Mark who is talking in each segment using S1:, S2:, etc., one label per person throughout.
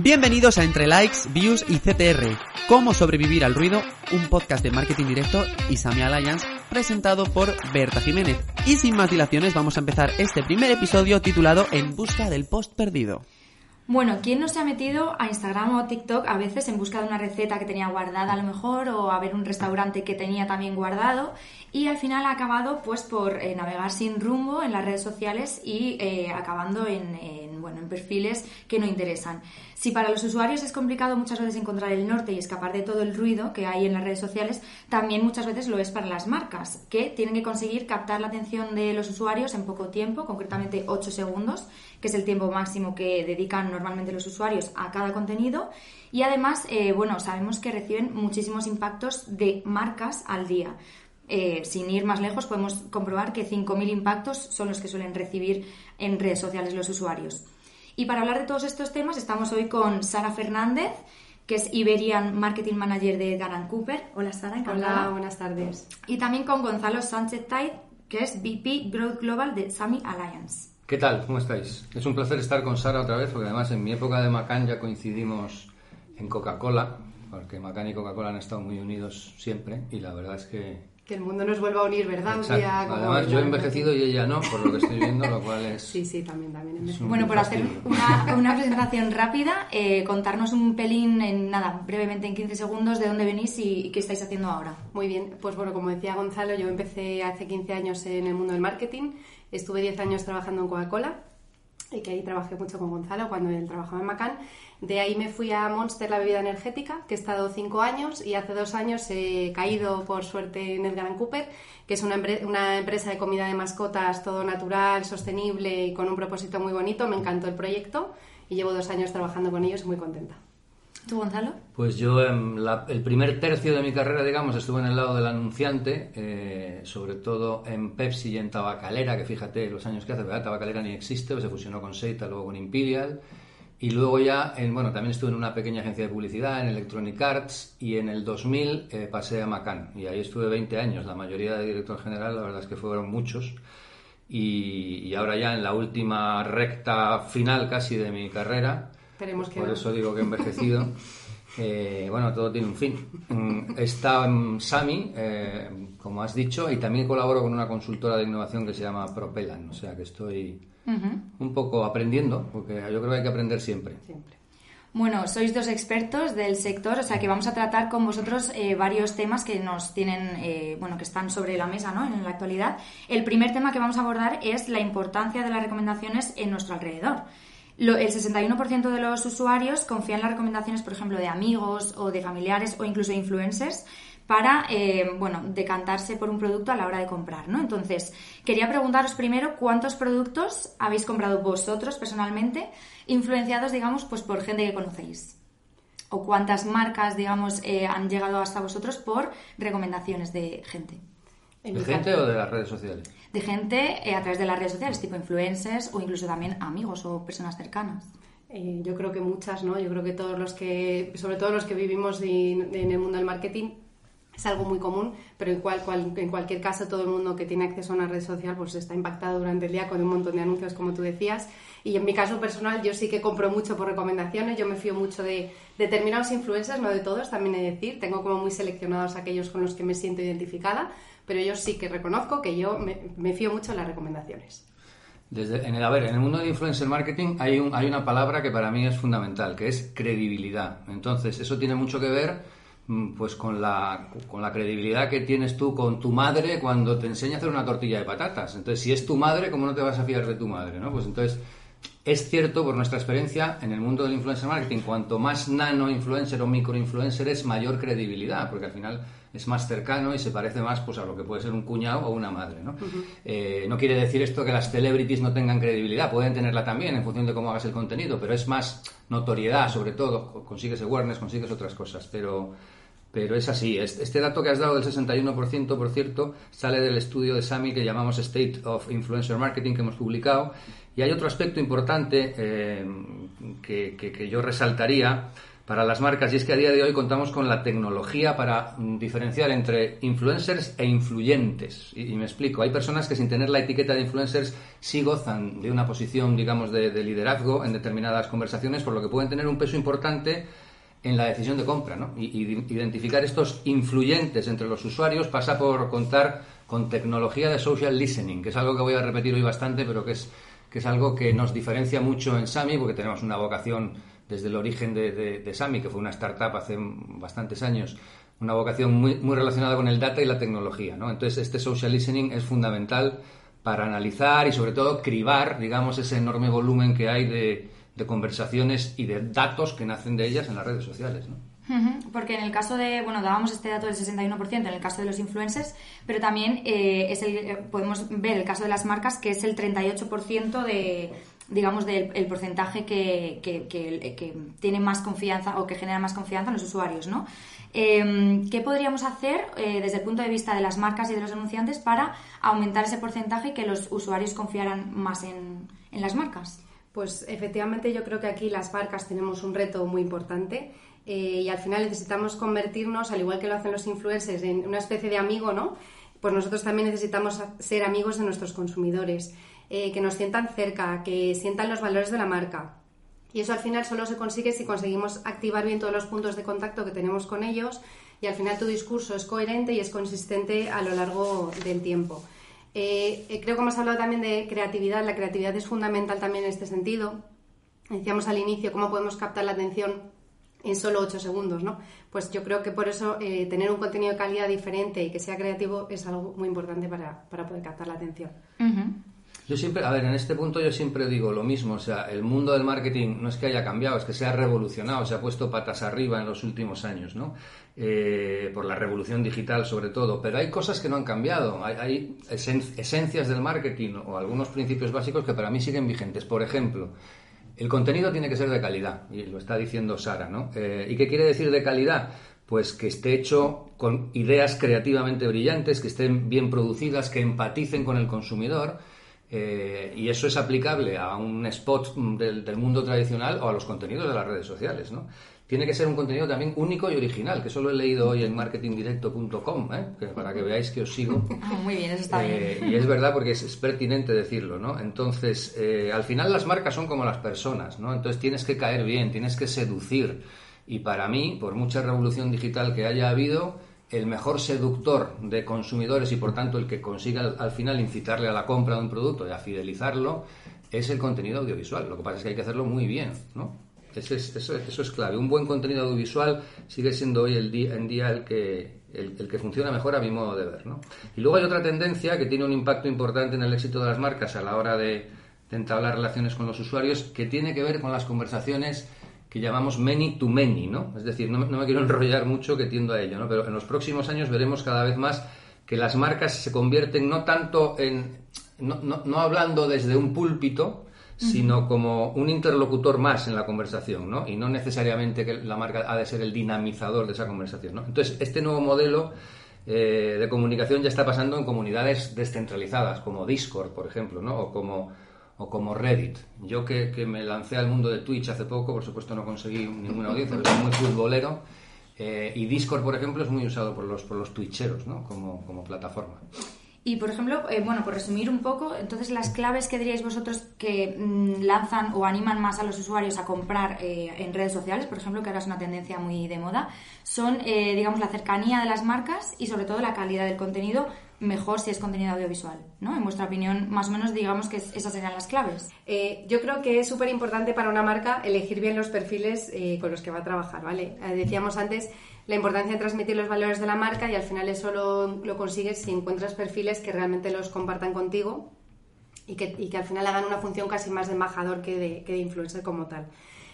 S1: Bienvenidos a Entre Likes, Views y CTR, Cómo sobrevivir al ruido, un podcast de marketing directo y Sami Alliance presentado por Berta Jiménez. Y sin más dilaciones vamos a empezar este primer episodio titulado En busca del post perdido.
S2: Bueno, ¿quién no se ha metido a Instagram o TikTok a veces en busca de una receta que tenía guardada a lo mejor o a ver un restaurante que tenía también guardado y al final ha acabado pues por eh, navegar sin rumbo en las redes sociales y eh, acabando en, bueno, en perfiles que no interesan? Si para los usuarios es complicado muchas veces encontrar el norte y escapar de todo el ruido que hay en las redes sociales, también muchas veces lo es para las marcas, que tienen que conseguir captar la atención de los usuarios en poco tiempo, concretamente 8 segundos, que es el tiempo máximo que dedican normalmente los usuarios a cada contenido. Y además, eh, bueno, sabemos que reciben muchísimos impactos de marcas al día. Eh, sin ir más lejos, podemos comprobar que 5.000 impactos son los que suelen recibir en redes sociales los usuarios. Y para hablar de todos estos temas estamos hoy con Sara Fernández, que es Iberian Marketing Manager de Garan Cooper. Hola Sara, encantada.
S3: Hola, buenas tardes.
S2: Y también con Gonzalo Sánchez Tide, que es VP Growth Global de Sami Alliance.
S4: ¿Qué tal? ¿Cómo estáis? Es un placer estar con Sara otra vez, porque además en mi época de Macan ya coincidimos en Coca-Cola, porque Macan y Coca-Cola han estado muy unidos siempre, y la verdad es que
S3: que el mundo nos vuelva a unir, ¿verdad?
S4: Además, yo he envejecido y ella no, por lo que estoy viendo, lo cual es...
S3: Sí, sí, también, también.
S2: Bueno, por hacer una, una presentación rápida, eh, contarnos un pelín, en nada, brevemente en 15 segundos, de dónde venís y, qué estáis haciendo ahora.
S3: Muy bien, pues bueno, como decía Gonzalo, yo empecé hace 15 años en el mundo del marketing, estuve 10 años trabajando en Coca-Cola, y que ahí trabajé mucho con Gonzalo cuando él trabajaba en Macan de ahí me fui a Monster, la bebida energética, que he estado cinco años y hace dos años he caído por suerte en Edgar Cooper, que es una, una, empresa de comida de mascotas, todo natural, sostenible y con un propósito muy bonito. Me encantó el proyecto y llevo dos años trabajando con ellos muy contenta.
S2: ¿Tú, Gonzalo?
S4: Pues yo el primer tercio de mi carrera, digamos, estuve en el lado del anunciante, eh, sobre todo en Pepsi y en Tabacalera, que fíjate los años que hace, ¿verdad? Tabacalera ni existe, se fusionó con Seita, luego con Imperial. Y luego ya, en, bueno, también estuve en una pequeña agencia de publicidad, en Electronic Arts, y en el 2000 eh, pasé a Macan. Y ahí estuve 20 años, la mayoría de director general, la verdad es que fueron muchos. Y, ahora ya en la última recta final casi de mi carrera,
S3: Esperemos que
S4: por eso digo que he envejecido, eh, bueno, todo tiene un fin. Mm, está en Sami, eh, como has dicho, y también colaboro con una consultora de innovación que se llama Propelan, o sea que estoy un poco aprendiendo, porque yo creo que hay que aprender siempre.
S3: Siempre.
S2: Bueno, sois dos expertos del sector, o sea que vamos a tratar con vosotros eh, varios temas que nos tienen, eh, bueno, que están sobre la mesa, ¿no? En la actualidad. El primer tema que vamos a abordar es la importancia de las recomendaciones en nuestro alrededor. El 61% de los usuarios confían en las recomendaciones, por ejemplo, de amigos o de familiares o incluso de influencers para, eh, bueno, decantarse por un producto a la hora de comprar, ¿no? Entonces, quería preguntaros primero cuántos productos habéis comprado vosotros personalmente, influenciados, digamos, pues por gente que conocéis. O cuántas marcas, digamos, eh, han llegado hasta vosotros por recomendaciones de gente.
S4: ¿De gente o de las redes sociales?
S2: De gente eh, a través de las redes sociales, tipo influencers o incluso también amigos o personas cercanas.
S3: yo creo que muchas, ¿no? Yo creo que todos los que, sobre todo los que vivimos en el mundo del marketing, es algo muy común, pero en, cual, en cualquier caso todo el mundo que tiene acceso a una red social pues está impactado durante el día con un montón de anuncios, como tú decías. Y en mi caso personal yo sí que compro mucho por recomendaciones, yo me fío mucho de determinados influencers, no de todos, también he de decir, tengo como muy seleccionados aquellos con los que me siento identificada, pero yo sí que reconozco que yo me, fío mucho de las recomendaciones.
S4: Desde, en el, a ver, en el mundo de influencer marketing hay, un, hay una palabra que para mí es fundamental, que es credibilidad. Entonces, eso tiene mucho que ver Mm, pues con la, con la credibilidad que tienes tú con tu madre cuando te enseña a hacer una tortilla de patatas. Entonces, si es tu madre, ¿cómo no te vas a fiar de tu madre? ¿no? Pues entonces, es cierto, por nuestra experiencia, en el mundo del influencer marketing, cuanto más nano influencer o micro influencer es, mayor credibilidad, porque al final es más cercano y se parece más pues, a lo que puede ser un cuñado o una madre. ¿no? Eh, no quiere decir esto que las celebrities no tengan credibilidad, pueden tenerla también en función de cómo hagas el contenido, pero es más notoriedad, sobre todo, consigues awareness, consigues otras cosas, pero pero es así. Este dato que has dado del 61%, por cierto, sale del estudio de SAMI que llamamos State of Influencer Marketing que hemos publicado. Y hay otro aspecto importante eh, que, yo resaltaría, para las marcas y es que a día de hoy contamos con la tecnología para mm, diferenciar entre influencers e influyentes. Y, me explico, hay personas que sin tener la etiqueta de influencers sí gozan de una posición, digamos, de, liderazgo en determinadas conversaciones, por lo que pueden tener un peso importante en la decisión de compra. ¿no? Y, identificar estos influyentes entre los usuarios pasa por contar con tecnología de social listening, que es algo que voy a repetir hoy bastante, pero que es, que es algo que nos diferencia mucho en Sami, porque tenemos una vocación desde el origen de, de, Sami, que fue una startup hace bastantes años, una vocación muy, muy relacionada con el data y la tecnología. ¿no? Entonces, este social listening es fundamental para analizar y, sobre todo, cribar, digamos, ese enorme volumen que hay de, de conversaciones y de datos que nacen de ellas en las redes sociales. ¿no?
S2: Porque en el caso de, bueno, dábamos este dato del 61% en el caso de los influencers, pero también eh, es el, eh, podemos ver el caso de las marcas que es el 38% de, digamos, del el porcentaje que, que, tiene más confianza o que genera más confianza en los usuarios, ¿no? Em, ¿Qué podríamos hacer eh, desde el punto de vista de las marcas y de los anunciantes para aumentar ese porcentaje y que los usuarios confiaran más en, en las marcas?
S3: Pues efectivamente yo creo que aquí las marcas tenemos un reto muy importante eh, y al final necesitamos convertirnos, al igual que lo hacen los influencers, en una especie de amigo, ¿no? Pues nosotros también necesitamos ser amigos de nuestros consumidores, eh, que nos sientan cerca, que sientan los valores de la marca. Y eso al final solo se consigue si conseguimos activar bien todos los puntos de contacto que tenemos con ellos y al final tu discurso es coherente y es consistente a lo largo del tiempo. Eh, creo que hemos hablado también de creatividad. La creatividad es fundamental también en este sentido. Decíamos al inicio cómo podemos captar la atención en solo 8 segundos, ¿no? Pues yo creo que por eso eh, tener un contenido de calidad diferente y que sea creativo es algo muy importante para, poder captar la atención.
S4: Yo siempre, a ver, en este punto yo siempre digo lo mismo, o sea, el mundo del marketing no es que haya cambiado, es que se ha revolucionado, se ha puesto patas arriba en los últimos años, ¿no? Eh, por la revolución digital sobre todo, pero hay cosas que no han cambiado, hay, esencias del marketing o algunos principios básicos que para mí siguen vigentes. Por ejemplo, el contenido tiene que ser de calidad, y lo está diciendo Sara, ¿no? Eh, ¿Y qué quiere decir de calidad? Pues que esté hecho con ideas creativamente brillantes, que estén bien producidas, que empaticen con el consumidor. Eh, y eso es aplicable a un spot del, del, mundo tradicional o a los contenidos de las redes sociales, ¿no? tiene que ser un contenido también único y original, que eso lo he leído hoy en marketingdirecto.com, ¿eh? para que veáis que os sigo.
S2: Ah, muy bien, eso está
S4: eh, bien. Y es verdad porque es, pertinente decirlo, ¿no? Entonces, al final las marcas son como las personas, ¿no? Entonces tienes que caer bien, tienes que seducir. Y para mí, por mucha revolución digital que haya habido, el mejor seductor de consumidores y por tanto el que consiga al, al final incitarle a la compra de un producto y a fidelizarlo es el contenido audiovisual. Lo que pasa es que hay que hacerlo muy bien, ¿no? Eso es, eso, eso es clave. Un buen contenido audiovisual sigue siendo hoy el día, en día el que, el, que funciona mejor a mi modo de ver. ¿no? Y luego hay otra tendencia que tiene un impacto importante en el éxito de las marcas a la hora de, entablar relaciones con los usuarios, que tiene que ver con las conversaciones que llamamos many to many, ¿no? Es decir, no, no me quiero enrollar mucho que tiendo a ello, ¿no? Pero en los próximos años veremos cada vez más que las marcas se convierten no tanto en... no, no, no hablando desde un púlpito, sino como un interlocutor más en la conversación, ¿no? Y no necesariamente que la marca ha de ser el dinamizador de esa conversación, ¿no? Entonces, este nuevo modelo eh, de comunicación ya está pasando en comunidades descentralizadas, como Discord, por ejemplo, ¿no? O como, o como Reddit. Yo que, me lancé al mundo de Twitch hace poco, por supuesto no conseguí ninguna audiencia, pero soy muy futbolero, eh, y Discord, por ejemplo, es muy usado por los, por los twitcheros, ¿no? Como, como plataforma.
S2: Y, por ejemplo, eh, bueno, por resumir un poco, entonces las claves que diríais vosotros que mm, lanzan o animan más a los usuarios a comprar eh, en redes sociales, por ejemplo, que ahora es una tendencia muy de moda, son, eh, digamos, la cercanía de las marcas y sobre todo la calidad del contenido, mejor si es contenido audiovisual, ¿no? En vuestra opinión, más o menos, digamos que esas serían las claves.
S3: yo creo que es súper importante para una marca elegir bien los perfiles con los que va a trabajar, ¿vale? decíamos antes la importancia de transmitir los valores de la marca y al final eso lo, consigues si encuentras perfiles que realmente los compartan contigo y que, al final hagan una función casi más de embajador que de, influencer como tal.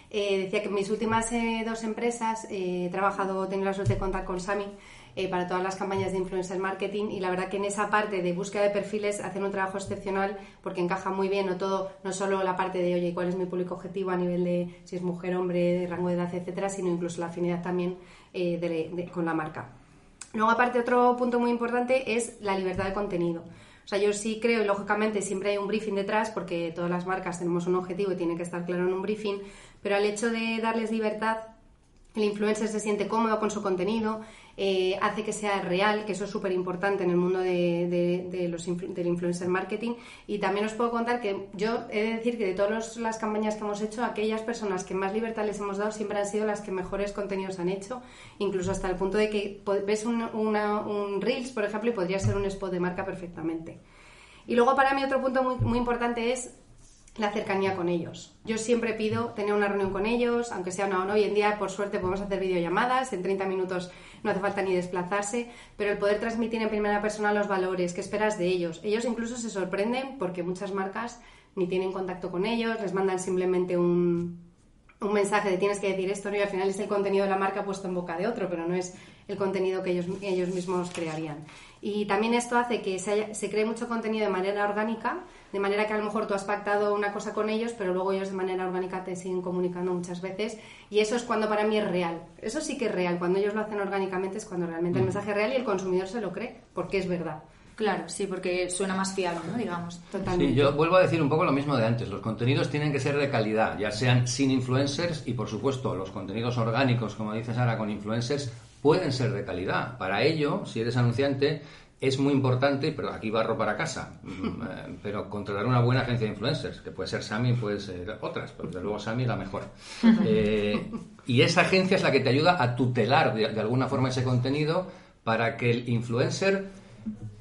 S3: Eh, decía que en mis últimas eh, dos empresas eh, he trabajado, tengo la suerte de contar con Sami para todas las campañas de influencer marketing y la verdad que en esa parte de búsqueda de perfiles hacen un trabajo excepcional porque encaja muy bien no todo, no solo la parte de oye, cuál es mi público objetivo a nivel de si es mujer, hombre, de rango de edad, etcétera, sino incluso la afinidad también eh, con la marca. Luego, aparte, otro punto muy importante es la libertad de contenido. O sea, yo sí creo, y lógicamente siempre hay un briefing detrás, porque todas las marcas tenemos un objetivo y tiene que estar claro en un briefing, pero al hecho de darles libertad, el influencer se siente cómodo con su contenido, eh, hace que sea real, que eso es súper importante en el mundo de, los del influencer marketing. Y también os puedo contar que yo he de decir que de todas las campañas que hemos hecho, aquellas personas que más libertad les hemos dado siempre han sido las que mejores contenidos han hecho, incluso hasta el punto de que ves un, un Reels, por ejemplo, y podría ser un spot de marca perfectamente. Y luego para mí otro punto muy, muy importante es la cercanía con ellos. Yo siempre pido tener una reunión con ellos, aunque sea una o no. Hoy en día, por suerte, podemos hacer videollamadas, en 30 minutos no hace falta ni desplazarse, pero el poder transmitir en primera persona los valores, qué esperas de ellos. Ellos incluso se sorprenden porque muchas marcas ni tienen contacto con ellos, les mandan simplemente un, un mensaje de tienes que decir esto, ¿no? y al final es el contenido de la marca puesto en boca de otro, pero no es el contenido que ellos, ellos mismos crearían. Y también esto hace que se, se cree mucho contenido de manera orgánica, de manera que a lo mejor tú has pactado una cosa con ellos, pero luego ellos de manera orgánica te siguen comunicando muchas veces. Y eso es cuando para mí es real. Eso sí que es real. Cuando ellos lo hacen orgánicamente es cuando realmente el mm. mensaje es real y el consumidor se lo cree, porque es verdad.
S2: Claro, sí, porque suena más fiable, ¿no? Digamos, totalmente.
S4: Sí, yo vuelvo a decir un poco lo mismo de antes. Los contenidos tienen que ser de calidad, ya sean sin influencers y, por supuesto, los contenidos orgánicos, como dices ahora, con influencers, pueden ser de calidad. Para ello, si eres anunciante, es muy importante, pero aquí barro para casa, mm, eh, pero contratar una buena agencia de influencers, que puede ser Sami, puede ser otras, pero desde luego Sami la mejor. Eh, y esa agencia es la que te ayuda a tutelar de, alguna forma ese contenido para que el influencer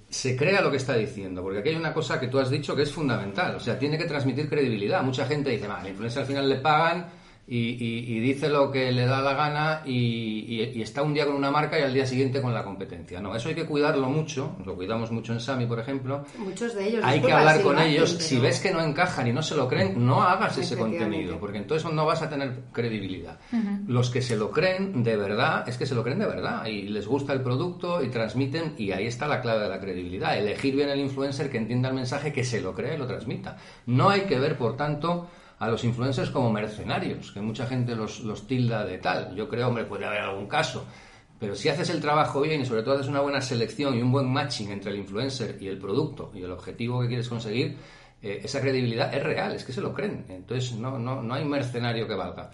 S4: se crea lo que está diciendo, porque aquí hay una cosa que tú has dicho que es fundamental, o sea, tiene que transmitir credibilidad. Mucha gente dice, al influencer al final le pagan y, dice lo que le da la gana y, está un día con una marca y al día siguiente con la competencia. No, eso hay que cuidarlo mucho, lo cuidamos mucho en Sami, por ejemplo.
S3: Muchos de ellos.
S4: Hay que hablar con ellos. Si ves que no encajan y no se lo creen, no hagas ese contenido, porque entonces no vas a tener credibilidad. Los que se lo creen de verdad, es que se lo creen de verdad y les gusta el producto y transmiten, y ahí está la clave de la credibilidad. Elegir bien el influencer que entienda el mensaje, que se lo cree y lo transmita. No hay que ver, por tanto, a los influencers como mercenarios, que mucha gente los, los tilda de tal. Yo creo, hombre, puede haber algún caso. Pero si haces el trabajo bien y sobre todo haces una buena selección y un buen matching entre el influencer y el producto y el objetivo que quieres conseguir, eh, esa credibilidad es real, es que se lo creen. Entonces no, no, no hay mercenario que valga.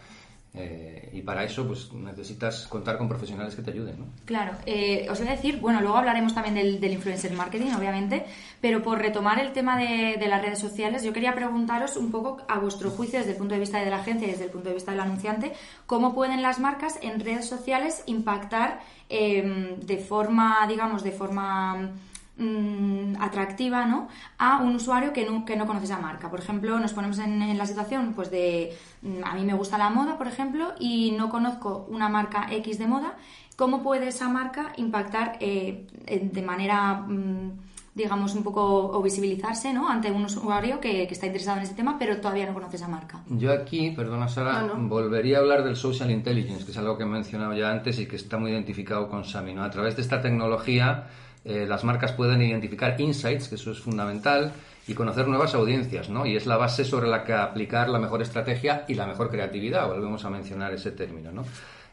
S4: Eh, y para eso pues necesitas contar con profesionales que te ayuden. ¿no?
S2: Claro, eh, os voy a decir, bueno, luego hablaremos también del, influencer marketing, obviamente, pero por retomar el tema de, las redes sociales, yo quería preguntaros un poco a vuestro juicio desde el punto de vista de la agencia y desde el punto de vista del anunciante, cómo pueden las marcas en redes sociales impactar eh, de forma, digamos, de forma Mm, atractiva ¿no? a un usuario que no, que no conoce esa marca. Por ejemplo, nos ponemos en, la situación pues de mm, a mí me gusta la moda, por ejemplo, y no conozco una marca X de moda. ¿Cómo puede esa marca impactar eh, de manera, mm, digamos, un poco o visibilizarse ¿no? ante un usuario que, está interesado en ese tema, pero todavía no conoce esa marca?
S4: Yo aquí, perdona Sara, volvería a hablar del social intelligence, que es algo que he mencionado ya antes y que está muy identificado con Sami. ¿no? A través de esta tecnología eh, las marcas pueden identificar insights, que eso es fundamental, y conocer nuevas audiencias, ¿no? Y es la base sobre la que aplicar la mejor estrategia y la mejor creatividad, volvemos a mencionar ese término, ¿no?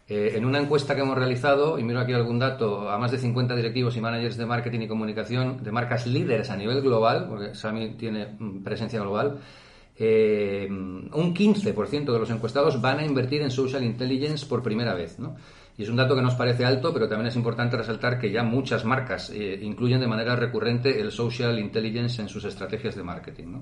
S4: Eh, en una encuesta que hemos realizado, y miro aquí algún dato, a más de 50 directivos y managers de marketing y comunicación de marcas líderes a nivel global, porque Sami tiene mm, presencia global, eh, un 15% de los encuestados van a invertir en social intelligence por primera vez, ¿no? Y es un dato que nos parece alto, pero también es importante resaltar que ya muchas marcas eh, incluyen de manera recurrente el social intelligence en sus estrategias de marketing.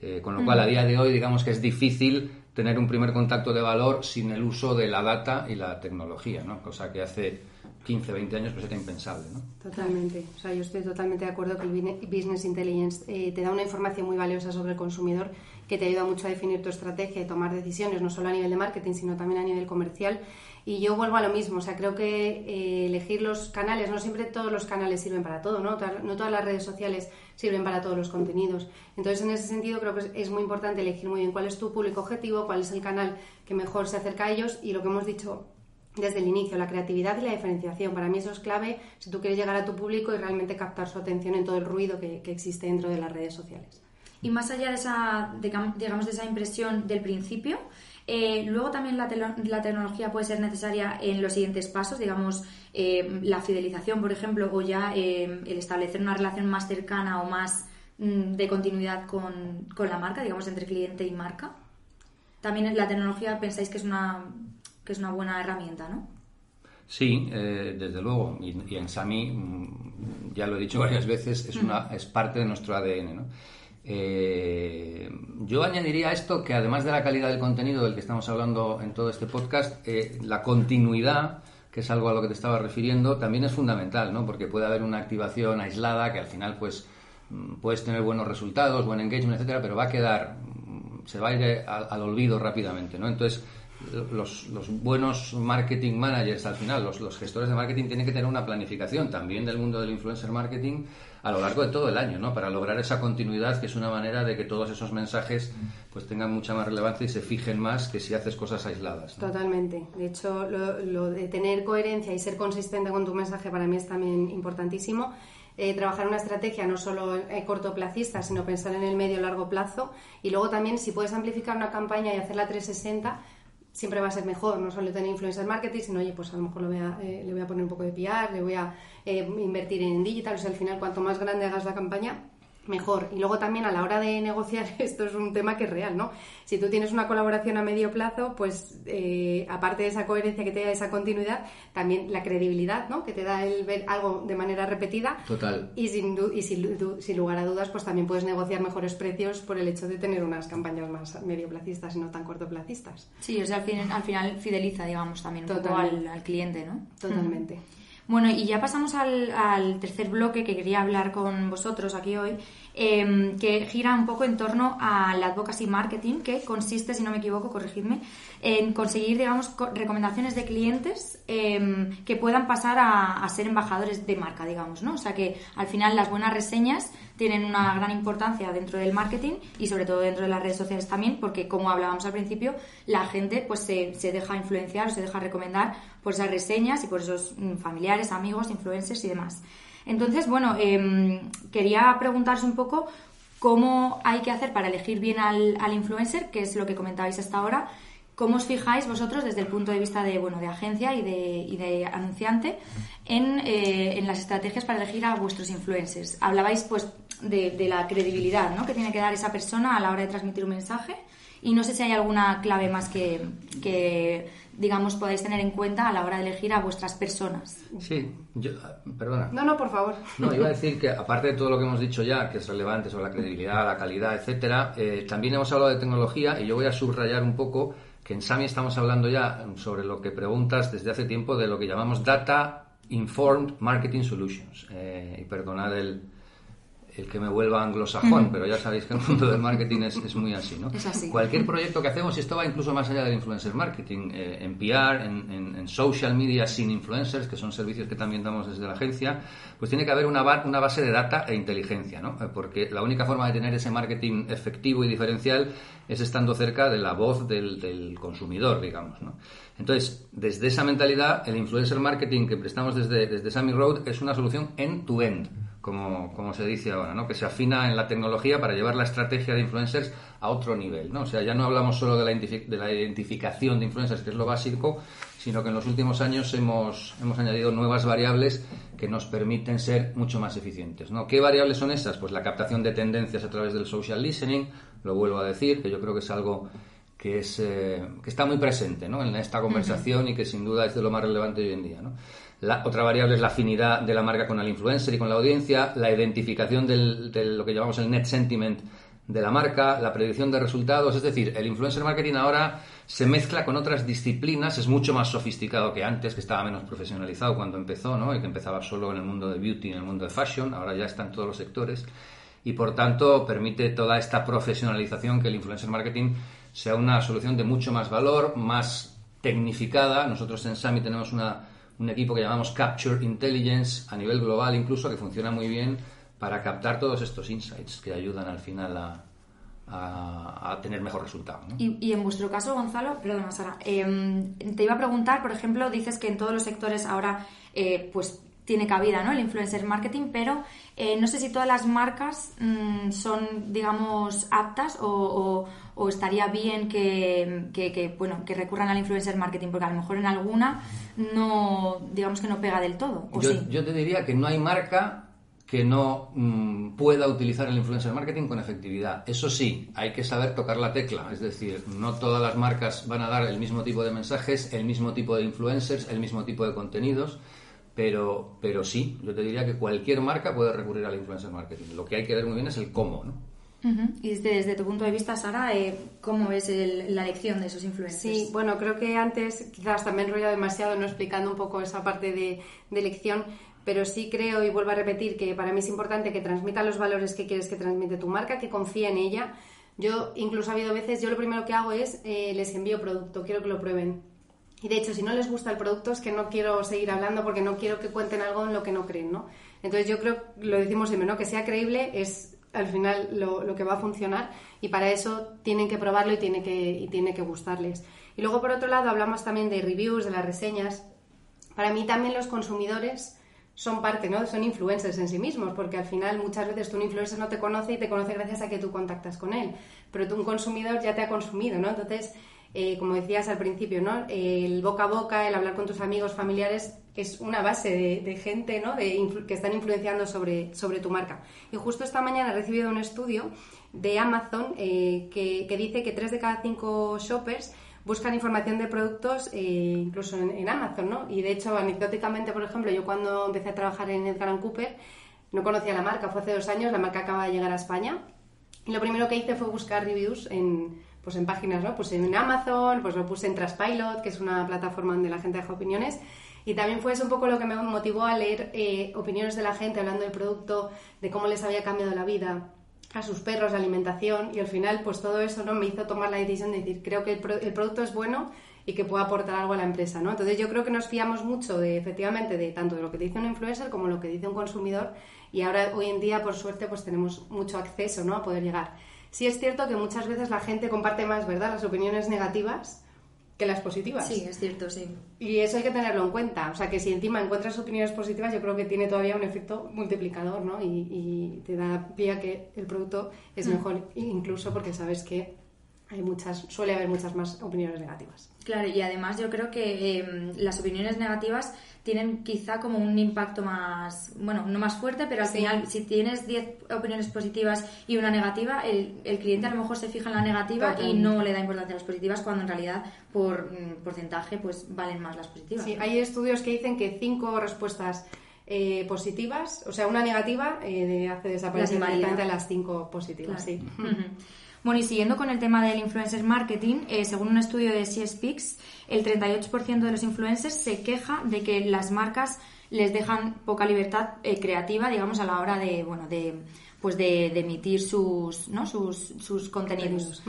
S4: Eh, con lo cual, a día de hoy, digamos que es difícil tener un primer contacto de valor sin el uso de la data y la tecnología, ¿no? cosa que hace 15, 20 años pues era impensable. ¿no?
S3: Totalmente. O sea, yo estoy totalmente de acuerdo que el Business Intelligence eh, te da una información muy valiosa sobre el consumidor que te ayuda mucho a definir tu estrategia y tomar decisiones, no solo a nivel de marketing, sino también a nivel comercial. Y yo vuelvo a lo mismo, o sea, creo que eh, elegir los canales, no siempre todos los canales sirven para todo, ¿no? No todas las redes sociales sirven para todos los contenidos. Entonces, en ese sentido, creo que es muy importante elegir muy bien cuál es tu público objetivo, cuál es el canal que mejor se acerca a ellos y lo que hemos dicho desde el inicio, la creatividad y la diferenciación. Para mí eso es clave si tú quieres llegar a tu público y realmente captar su atención en todo el ruido que, existe dentro de las redes sociales.
S2: Y más allá de esa, de esa impresión del principio, eh, luego también la, la, tecnología puede ser necesaria en los siguientes pasos, digamos, eh, la fidelización, por ejemplo, o ya eh, el establecer una relación más cercana o más mm, de continuidad con, con, la marca, digamos, entre cliente y marca. También la tecnología pensáis que es una que es una buena herramienta, ¿no?
S4: Sí, eh, desde luego. Y, en Sami, mm, ya lo he dicho varias veces, es, una, es parte de nuestro ADN. ¿no? Eh, yo añadiría a esto que además de la calidad del contenido del que estamos hablando en todo este podcast, eh, la continuidad, que es algo a lo que te estaba refiriendo, también es fundamental, ¿no? Porque puede haber una activación aislada que al final, pues, mm, puedes tener buenos resultados, buen engagement, etcétera, pero va a quedar, mm, se va a ir al, al olvido rápidamente, ¿no? Entonces, los, buenos marketing managers al final, los, gestores de marketing tienen que tener una planificación también del mundo del influencer marketing a lo largo de todo el año, ¿no? Para lograr esa continuidad que es una manera de que todos esos mensajes pues tengan mucha más relevancia y se fijen más que si haces cosas aisladas.
S3: Totalmente. De hecho, lo, de tener coherencia y ser consistente con tu mensaje para mí es también importantísimo. Eh, trabajar una estrategia no solo eh, cortoplacista, sino pensar en el medio largo plazo. Y luego también, si puedes amplificar una campaña y hacerla 360, siempre va a ser mejor, no solo tener influencer marketing, sino, oye, pues a lo mejor eh, le voy a poner un poco de PR, le voy a eh, invertir en digital, o sea, al final, cuanto más grande hagas la campaña, mejor. Y luego también a la hora de negociar, esto es un tema que es real, ¿no? Si tú tienes una colaboración a medio plazo, pues eh, aparte de esa coherencia que te da esa continuidad, también la credibilidad, ¿no? Que te da el ver algo de manera repetida.
S4: Total.
S3: Y sin, y sin, lugar a dudas, pues también puedes negociar mejores precios por el hecho de tener unas campañas más medioplacistas y no tan cortoplacistas.
S2: Sí, o sea, al, fin, al final fideliza, digamos, también un poco al, cliente, ¿no?
S3: Totalmente.
S2: Bueno, y ya pasamos al, tercer bloque que quería hablar con vosotros aquí hoy, em, que gira un poco en torno al advocacy marketing, que consiste, si no me equivoco, corregidme, en conseguir, digamos, recomendaciones de clientes em, que puedan pasar a, ser embajadores de marca, digamos, ¿no? O sea que al final las buenas reseñas tienen una gran importancia dentro del marketing y sobre todo dentro de las redes sociales también, porque como hablábamos al principio, la gente pues se, se deja influenciar o se deja recomendar por esas reseñas y por esos mm, familiares, amigos, influencers y demás. Entonces, bueno, em, quería preguntaros un poco cómo hay que hacer para elegir bien al, al influencer, que es lo que comentabais hasta ahora, ¿Cómo os fijáis vosotros desde el punto de vista de, bueno, de agencia y de, y de anunciante en, eh, en, las estrategias para elegir a vuestros influencers? Hablabais pues de, de, la credibilidad ¿no? que tiene que dar esa persona a la hora de transmitir un mensaje y no sé si hay alguna clave más que, que digamos, podáis tener en cuenta a la hora de elegir a vuestras personas.
S4: Sí, perdona.
S3: No, no, por favor.
S4: No, iba a decir que aparte de todo lo que hemos dicho ya, que es relevante sobre la credibilidad, la calidad, etcétera, eh, también hemos hablado de tecnología y yo voy a subrayar un poco que en SAMI estamos hablando ya sobre lo que preguntas desde hace tiempo de lo que llamamos Data Informed Marketing Solutions. Eh, y perdonad el, el que me vuelva anglosajón, pero ya sabéis que el mundo del marketing es, es muy así, ¿no?
S2: Es así.
S4: Cualquier proyecto que hacemos, y esto va incluso más allá del influencer marketing, eh, en PR, en, en, social media sin influencers, que son servicios que también damos desde la agencia, pues tiene que haber una, una base de data e inteligencia, ¿no? Eh, porque la única forma de tener ese marketing efectivo y diferencial es estando cerca de la voz del, del consumidor, digamos, ¿no? Entonces, desde esa mentalidad, el influencer marketing que prestamos desde, desde Sammy Road es una solución end-to-end. end to end como, se dice ahora, ¿no? que se afina en la tecnología para llevar la estrategia de influencers a otro nivel. ¿no? O sea, ya no hablamos solo de la, de la identificación de influencers, que es lo básico, sino que en los últimos años hemos, hemos añadido nuevas variables que nos permiten ser mucho más eficientes. ¿no? ¿Qué variables son esas? Pues la captación de tendencias a través del social listening, lo vuelvo a decir, que yo creo que es algo que, es, eh, que está muy presente ¿no? en esta conversación y que sin duda es de lo más relevante hoy en día. ¿no? La, otra variable es la afinidad de la marca con el influencer y con la audiencia, la identificación de lo que llamamos el net sentiment de la marca, la predicción de resultados, es decir, el influencer marketing ahora se mezcla con otras disciplinas, es mucho más sofisticado que antes, que estaba menos profesionalizado cuando empezó, ¿no? Y que empezaba solo en el mundo de beauty, en el mundo de fashion, ahora ya está en todos los sectores y por tanto permite toda esta profesionalización que el influencer marketing sea una solución de mucho más valor, más tecnificada. Nosotros en Sami tenemos una un equipo que llamamos Capture Intelligence a nivel global incluso, que funciona muy bien para captar todos estos insights que ayudan al final a, tener mejor resultado.
S2: Y, en vuestro caso, Gonzalo, perdona Sara, em, te iba a preguntar, por ejemplo, dices que en todos los sectores ahora eh, pues tiene cabida ¿no? el influencer marketing, pero eh, no sé si todas las marcas mm, son, digamos, aptas o, estaría bien que, bueno, que recurran al influencer marketing, porque a lo mejor en alguna no, digamos que no pega del todo.
S4: yo, yo te diría que no hay marca que no mm, pueda utilizar el influencer marketing con efectividad. Eso sí, hay que saber tocar la tecla, es decir, no todas las marcas van a dar el mismo tipo de mensajes, el mismo tipo de influencers, el mismo tipo de contenidos, pero, pero sí, yo te diría que cualquier marca puede recurrir al influencer marketing. Lo que hay que ver muy bien es el cómo, ¿no?
S2: Y desde, tu punto de vista, Sara, eh, ¿cómo ves la elección de esos influencers?
S3: Sí, bueno, creo que antes quizás también he demasiado no explicando un poco esa parte de, de elección, pero sí creo y vuelvo a repetir que para mí es importante que transmita los valores que quieres que transmite tu marca, que confíe en ella. Yo incluso ha habido veces, yo lo primero que hago es eh, les envío producto, quiero que lo prueben. Y de hecho, si no les gusta el producto es que no quiero seguir hablando porque no quiero que cuenten algo en lo que no creen, ¿no? Entonces yo creo, lo decimos siempre, ¿no? Que sea creíble es al final lo, lo que va a funcionar y para eso tienen que probarlo y tiene que, y tiene que gustarles. Y luego, por otro lado, hablamos también de reviews, de las reseñas. Para mí también los consumidores son parte, ¿no? Son influencers en sí mismos, porque al final muchas veces tú un influencer no te conoce y te conoce gracias a que tú contactas con él, pero tú un consumidor ya te ha consumido, ¿no? Entonces, eh, como decías al principio, ¿no? El boca a boca, el hablar con tus amigos, familiares, es una base de, gente, ¿no? De que están influenciando sobre, sobre tu marca. Y justo esta mañana he recibido un estudio de Amazon eh, que, que dice que tres de cada cinco shoppers buscan información de productos eh, incluso en, Amazon, ¿no? Y de hecho, anecdóticamente, por ejemplo, yo cuando empecé a trabajar en Edgar Cooper, no conocía la marca, fue hace dos años, la marca acaba de llegar a España, y lo primero que hice fue buscar reviews en, pues en páginas, ¿no? Pues en Amazon, pues lo puse en Trustpilot, que es una plataforma donde la gente deja opiniones, y también fue eso un poco lo que me motivó a leer eh, opiniones de la gente hablando del producto, de cómo les había cambiado la vida, a sus perros, la alimentación y al final pues todo eso no me hizo tomar la decisión de decir creo que el, producto es bueno y que puede aportar algo a la empresa, ¿no? Entonces yo creo que nos fiamos mucho de efectivamente de tanto de lo que dice un influencer como lo que dice un consumidor y ahora hoy en día por suerte pues tenemos mucho acceso, ¿no? a poder llegar. Sí es cierto que muchas veces la gente comparte más, ¿verdad? Las opiniones negativas que las positivas.
S2: Sí, es cierto, sí.
S3: Y eso hay que tenerlo en cuenta. O sea, que si encima encuentras opiniones positivas, yo creo que tiene todavía un efecto multiplicador, ¿no? Y, te da pie a que el producto es mm. mejor, incluso porque sabes que hay muchas, suele haber muchas más opiniones negativas.
S2: Claro, y además yo creo que em, las opiniones negativas tienen quizá como un impacto más, bueno, no más fuerte, pero al final si tienes 10 opiniones positivas y una negativa, el, el, cliente a lo mejor se fija en la negativa y no le da importancia a las positivas cuando en realidad por mm, porcentaje pues valen más las positivas.
S3: Sí, hay estudios que dicen que cinco respuestas eh, positivas, o sea, una negativa eh, hace desaparecer directamente las cinco positivas. Sí.
S2: Bueno, y siguiendo con el tema del influencer marketing, eh, según un estudio de CSPix, el 38% de los influencers se queja de que las marcas les dejan poca libertad eh, creativa, digamos, a la hora de, bueno, de pues de, emitir sus, ¿no? sus, sus contenidos.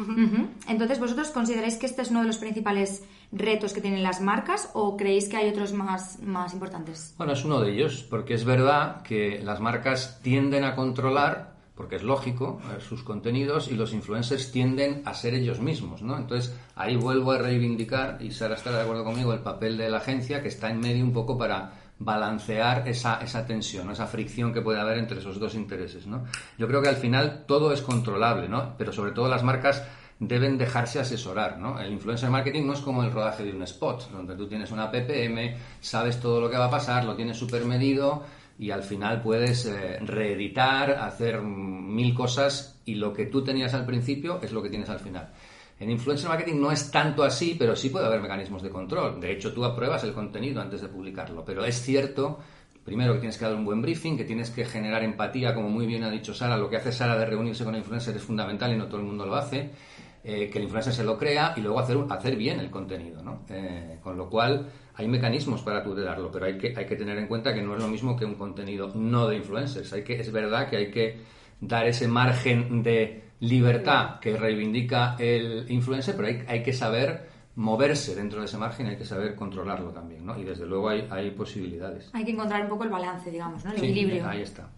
S2: Entonces, ¿vosotros consideráis que este es uno de los principales retos que tienen las marcas o creéis que hay otros más, más importantes?
S4: Bueno, es uno de ellos, porque es verdad que las marcas tienden a controlar porque es lógico, sus contenidos y los influencers tienden a ser ellos mismos, ¿no? Entonces, ahí vuelvo a reivindicar, y Sara estará de acuerdo conmigo, el papel de la agencia que está en medio un poco para balancear esa, esa tensión, esa fricción que puede haber entre esos dos intereses, ¿no? Yo creo que al final todo es controlable, ¿no? Pero sobre todo las marcas deben dejarse asesorar, ¿no? El influencer marketing no es como el rodaje de un spot, donde tú tienes una PPM, sabes todo lo que va a pasar, lo tienes súper medido y al final puedes eh, reeditar, hacer mil cosas y lo que tú tenías al principio es lo que tienes al final. En influencer marketing no es tanto así, pero sí puede haber mecanismos de control. De hecho, tú apruebas el contenido antes de publicarlo. Pero es cierto, primero, que tienes que dar un buen briefing, que tienes que generar empatía, como muy bien ha dicho Sara. Lo que hace Sara de reunirse con influencers es fundamental y no todo el mundo lo hace. Eh, que el influencer se lo crea y luego hacer, hacer bien el contenido. ¿no? Eh, con lo cual, hay mecanismos para tutelarlo, pero hay que, hay que tener en cuenta que no es lo mismo que un contenido no de influencers. Hay que, es verdad que hay que dar ese margen de libertad que reivindica el influencer, pero hay, hay que saber moverse dentro de ese margen, hay que saber controlarlo también, ¿no? Y desde luego hay, hay posibilidades.
S2: Hay que encontrar un poco el balance, digamos, ¿no? El equilibrio.
S4: Ahí está.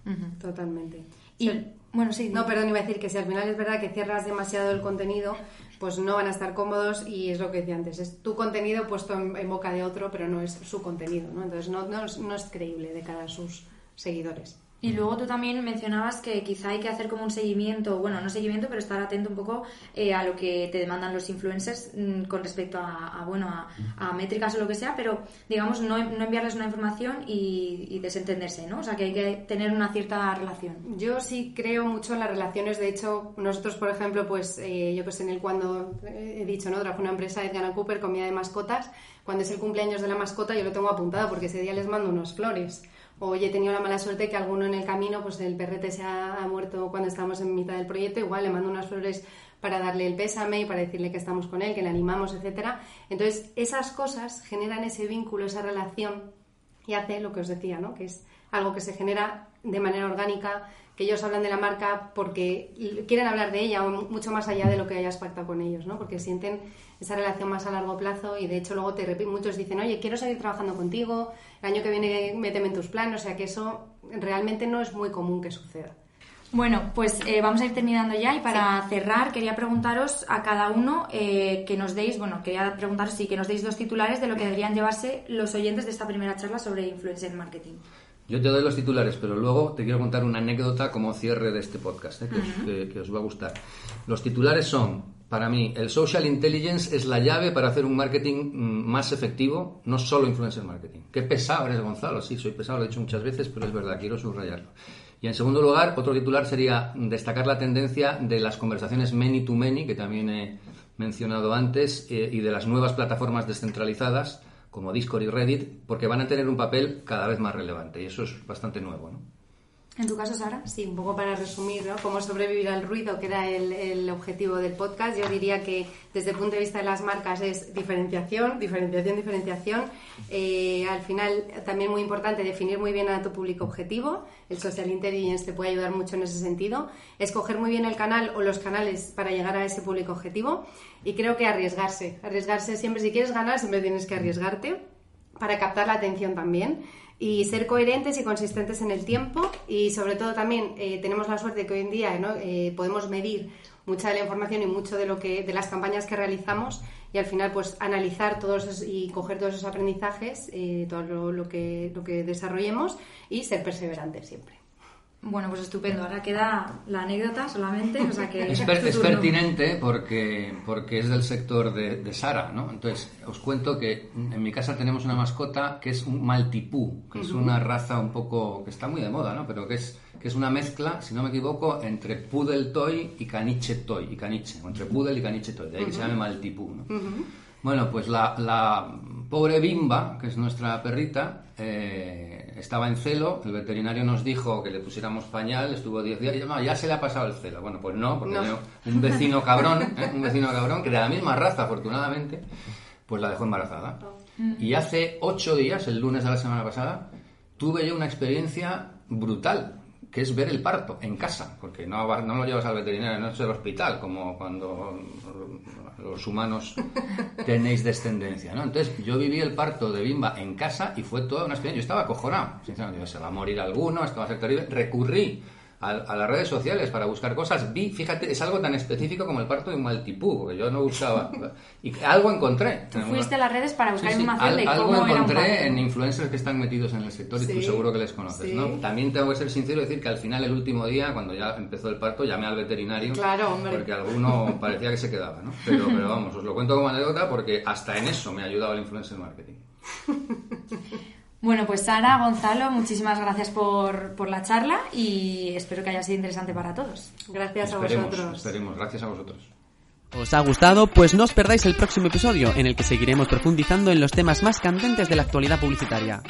S3: Totalmente.
S2: Y, bueno, sí.
S3: No, perdón, iba a decir que si al final es verdad que cierras demasiado el contenido, pues no van a estar cómodos y es lo que decía antes, es tu contenido puesto en, boca de otro, pero no es su contenido, ¿no? Entonces no, no, es creíble de cara a sus seguidores.
S2: Y luego tú también mencionabas que quizá hay que hacer como un seguimiento, bueno, no seguimiento, pero estar atento un poco eh, a lo que te demandan los influencers mm, con respecto a, bueno, a, métricas o lo que sea, pero digamos no, enviarles una información y, desentenderse, ¿no? O sea, que hay que tener una cierta relación.
S3: Yo sí creo mucho en las relaciones, de hecho, nosotros, por ejemplo, pues eh, yo pues en el cuando eh, he dicho, ¿no? Trabajo una empresa de Edgar Cooper, comida de mascotas, cuando es el cumpleaños de la mascota yo lo tengo apuntado porque ese día les mando unos flores Oye, he tenido la mala suerte que alguno en el camino, pues el perrete se ha, muerto cuando estábamos en mitad del proyecto, igual le mando unas flores para darle el pésame y para decirle que estamos con él, que le animamos, etcétera. Entonces, esas cosas generan ese vínculo, esa relación y hace lo que os decía, ¿no? Que es algo que se genera de manera orgánica, que ellos hablan de la marca porque quieren hablar de ella mucho más allá de lo que hayas pactado con ellos, ¿no? Porque sienten esa relación más a largo plazo y de hecho luego te repito, muchos dicen, oye, quiero seguir trabajando contigo, el año que viene méteme en tus planes, o sea que eso realmente no es muy común que suceda.
S2: Bueno, pues eh, vamos a ir terminando ya y para cerrar quería preguntaros a cada uno eh, que nos deis, bueno, quería preguntaros sí, que nos deis dos titulares de lo que deberían llevarse los oyentes de esta primera charla sobre influencer marketing.
S4: Yo te doy los titulares, pero luego te quiero contar una anécdota como cierre de este podcast, eh, que, os, va a gustar. Los titulares son, para mí, el social intelligence es la llave para hacer un marketing mm, más efectivo, no solo influencer marketing. Qué pesado eres, Gonzalo. Sí, soy pesado, lo he dicho muchas veces, pero es verdad, quiero subrayarlo. Y en segundo lugar, otro titular sería destacar la tendencia de las conversaciones many to many, que también he mencionado antes, eh, y de las nuevas plataformas descentralizadas como Discord y Reddit, porque van a tener un papel cada vez más relevante y eso es bastante nuevo. ¿no?
S2: ¿En tu caso, Sara?
S3: Sí, un poco para resumir, ¿no? Cómo sobrevivir al ruido, que era el, objetivo del podcast. Yo diría que desde el punto de vista de las marcas es diferenciación, diferenciación, diferenciación. Eh, al final, también muy importante definir muy bien a tu público objetivo. El social intelligence te puede ayudar mucho en ese sentido. Escoger muy bien el canal o los canales para llegar a ese público objetivo. Y creo que arriesgarse. Arriesgarse siempre, si quieres ganar, siempre tienes que arriesgarte para captar la atención también y ser coherentes y consistentes en el tiempo y sobre todo también eh, tenemos la suerte que hoy en día eh, podemos medir mucha de la información y mucho de lo que de las campañas que realizamos y al final pues analizar todos y coger todos esos aprendizajes eh, todo lo, que lo que desarrollemos y ser perseverantes siempre
S2: bueno, pues estupendo. Ahora queda la anécdota solamente. O sea que
S4: es, pertinente porque, porque es del sector de, Sara, ¿no? Entonces, os cuento que en mi casa tenemos una mascota que es un maltipú, que es una raza un poco que está muy de moda, ¿no? Pero que es, que es una mezcla, si no me equivoco, entre poodle toy y caniche toy, y caniche, o entre poodle y caniche toy, de ahí que se llama maltipú, ¿no? Bueno, pues la, la, pobre Bimba, que es nuestra perrita, eh, estaba en celo, el veterinario nos dijo que le pusiéramos pañal, estuvo 10 días y no, ya se le ha pasado el celo. Bueno, pues no, porque un vecino cabrón, ¿eh? un vecino cabrón, que de la misma raza, afortunadamente, pues la dejó embarazada. Y hace 8 días, el lunes de la semana pasada, tuve yo una experiencia brutal que es ver el parto en casa, porque no, no lo llevas al veterinario, no es el hospital, como cuando los humanos tenéis descendencia, ¿no? Entonces, yo viví el parto de Bimba en casa y fue toda una experiencia. Yo estaba acojonado, sinceramente, se va a morir alguno, esto va a ser terrible. Recurrí a, las redes sociales para buscar cosas, vi, fíjate, es algo tan específico como el parto de un maltipú, que yo no buscaba. Y algo encontré.
S2: Tú fuiste a las redes para buscar información
S4: de Algo encontré en influencers que están metidos en el sector y tú seguro que les conoces, ¿no? También tengo que ser sincero y decir que al final, el último día, cuando ya empezó el parto, llamé al veterinario.
S3: Claro,
S4: Porque alguno parecía que se quedaba, ¿no? Pero, pero vamos, os lo cuento como anécdota porque hasta en eso me ha ayudado el influencer marketing.
S2: Bueno, pues Sara, Gonzalo, muchísimas gracias por, por, la charla y espero que haya sido interesante para todos.
S3: Gracias a vosotros.
S4: Esperemos, gracias a vosotros.
S1: ¿Os ha gustado? Pues no os perdáis el próximo episodio en el que seguiremos profundizando en los temas más candentes de la actualidad publicitaria.